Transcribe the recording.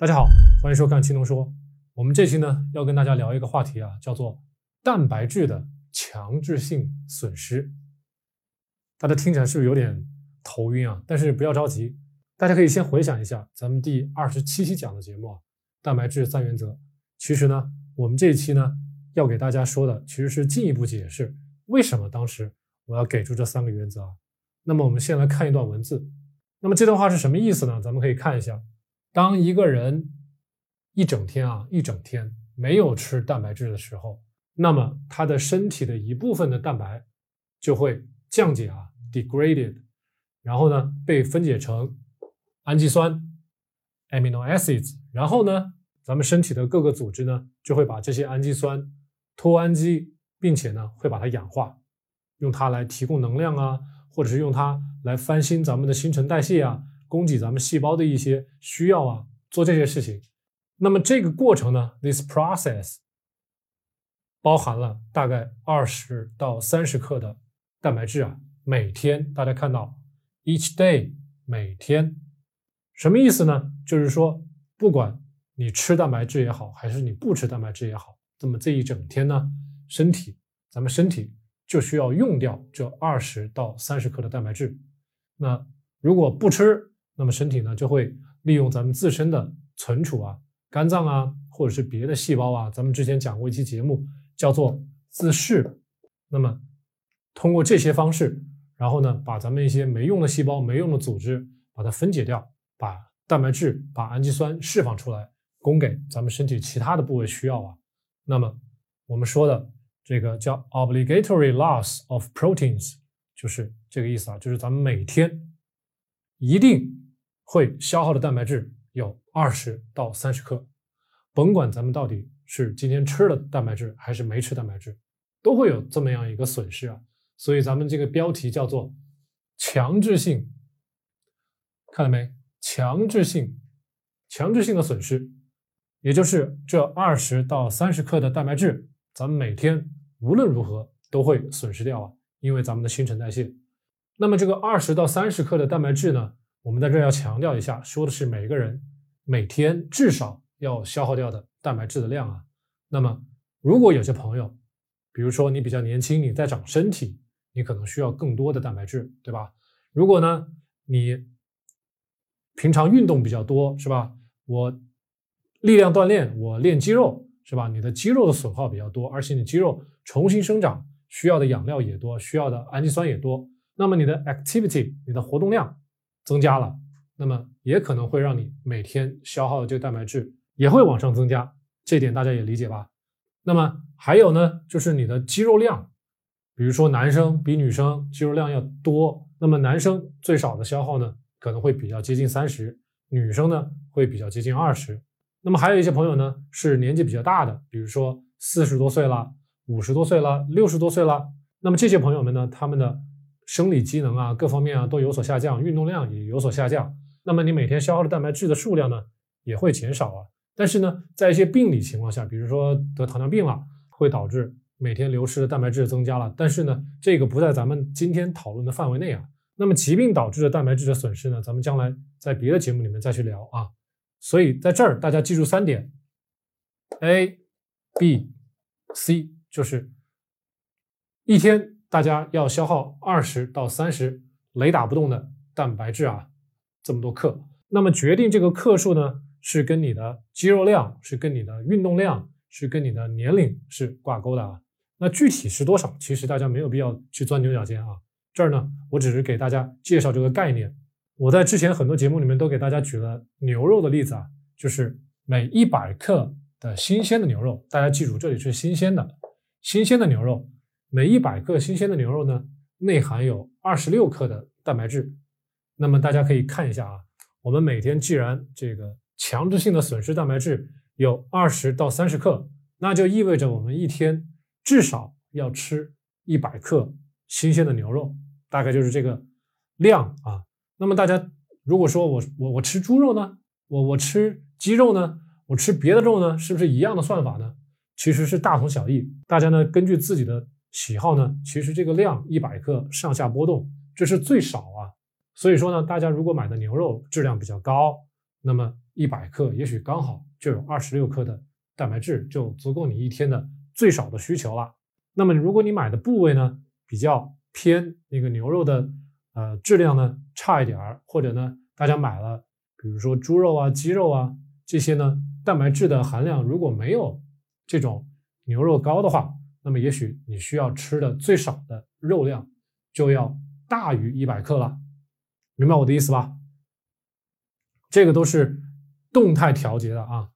大家好，欢迎收看青龙说。我们这期呢要跟大家聊一个话题啊，叫做蛋白质的强制性损失。大家听起来是不是有点头晕啊？但是不要着急，大家可以先回想一下咱们第二十七期讲的节目啊，蛋白质三原则。其实呢，我们这一期呢要给大家说的其实是进一步解释为什么当时我要给出这三个原则啊。那么我们先来看一段文字。那么这段话是什么意思呢？咱们可以看一下。当一个人一整天啊，一整天没有吃蛋白质的时候，那么他的身体的一部分的蛋白就会降解啊，degraded，然后呢被分解成氨基酸 amino acids，然后呢咱们身体的各个组织呢就会把这些氨基酸脱氨基，并且呢会把它氧化，用它来提供能量啊，或者是用它来翻新咱们的新陈代谢啊。供给咱们细胞的一些需要啊，做这些事情。那么这个过程呢，this process 包含了大概二十到三十克的蛋白质啊，每天大家看到 each day 每天什么意思呢？就是说，不管你吃蛋白质也好，还是你不吃蛋白质也好，那么这一整天呢，身体咱们身体就需要用掉这二十到三十克的蛋白质。那如果不吃，那么身体呢就会利用咱们自身的存储啊，肝脏啊，或者是别的细胞啊，咱们之前讲过一期节目叫做自噬。那么通过这些方式，然后呢把咱们一些没用的细胞、没用的组织把它分解掉，把蛋白质、把氨基酸释放出来，供给咱们身体其他的部位需要啊。那么我们说的这个叫 obligatory loss of proteins，就是这个意思啊，就是咱们每天一定。会消耗的蛋白质有二十到三十克，甭管咱们到底是今天吃了蛋白质还是没吃蛋白质，都会有这么样一个损失啊。所以咱们这个标题叫做强制性，看到没？强制性，强制性的损失，也就是这二十到三十克的蛋白质，咱们每天无论如何都会损失掉啊，因为咱们的新陈代谢。那么这个二十到三十克的蛋白质呢？我们在这要强调一下，说的是每个人每天至少要消耗掉的蛋白质的量啊。那么，如果有些朋友，比如说你比较年轻，你在长身体，你可能需要更多的蛋白质，对吧？如果呢，你平常运动比较多，是吧？我力量锻炼，我练肌肉，是吧？你的肌肉的损耗比较多，而且你肌肉重新生长需要的养料也多，需要的氨基酸也多，那么你的 activity，你的活动量。增加了，那么也可能会让你每天消耗的这个蛋白质也会往上增加，这点大家也理解吧？那么还有呢，就是你的肌肉量，比如说男生比女生肌肉量要多，那么男生最少的消耗呢可能会比较接近三十，女生呢会比较接近二十。那么还有一些朋友呢是年纪比较大的，比如说四十多岁了、五十多岁了、六十多岁了，那么这些朋友们呢，他们的。生理机能啊，各方面啊都有所下降，运动量也有所下降，那么你每天消耗的蛋白质的数量呢也会减少啊。但是呢，在一些病理情况下，比如说得糖尿病了，会导致每天流失的蛋白质增加了。但是呢，这个不在咱们今天讨论的范围内啊。那么疾病导致的蛋白质的损失呢，咱们将来在别的节目里面再去聊啊。所以在这儿大家记住三点：A、B、C，就是一天。大家要消耗二十到三十雷打不动的蛋白质啊，这么多克。那么决定这个克数呢，是跟你的肌肉量，是跟你的运动量，是跟你的年龄是挂钩的啊。那具体是多少？其实大家没有必要去钻牛角尖啊。这儿呢，我只是给大家介绍这个概念。我在之前很多节目里面都给大家举了牛肉的例子啊，就是每一百克的新鲜的牛肉，大家记住，这里是新鲜的，新鲜的牛肉。每一百克新鲜的牛肉呢，内含有二十六克的蛋白质。那么大家可以看一下啊，我们每天既然这个强制性的损失蛋白质有二十到三十克，那就意味着我们一天至少要吃一百克新鲜的牛肉，大概就是这个量啊。那么大家如果说我我我吃猪肉呢，我我吃鸡肉呢，我吃别的肉呢，是不是一样的算法呢？其实是大同小异。大家呢根据自己的。喜好呢？其实这个量一百克上下波动，这是最少啊。所以说呢，大家如果买的牛肉质量比较高，那么一百克，也许刚好就有二十六克的蛋白质，就足够你一天的最少的需求了。那么如果你买的部位呢比较偏那个牛肉的呃质量呢差一点儿，或者呢大家买了比如说猪肉啊、鸡肉啊这些呢蛋白质的含量如果没有这种牛肉高的话，那么也许你需要吃的最少的肉量就要大于一百克了，明白我的意思吧？这个都是动态调节的啊，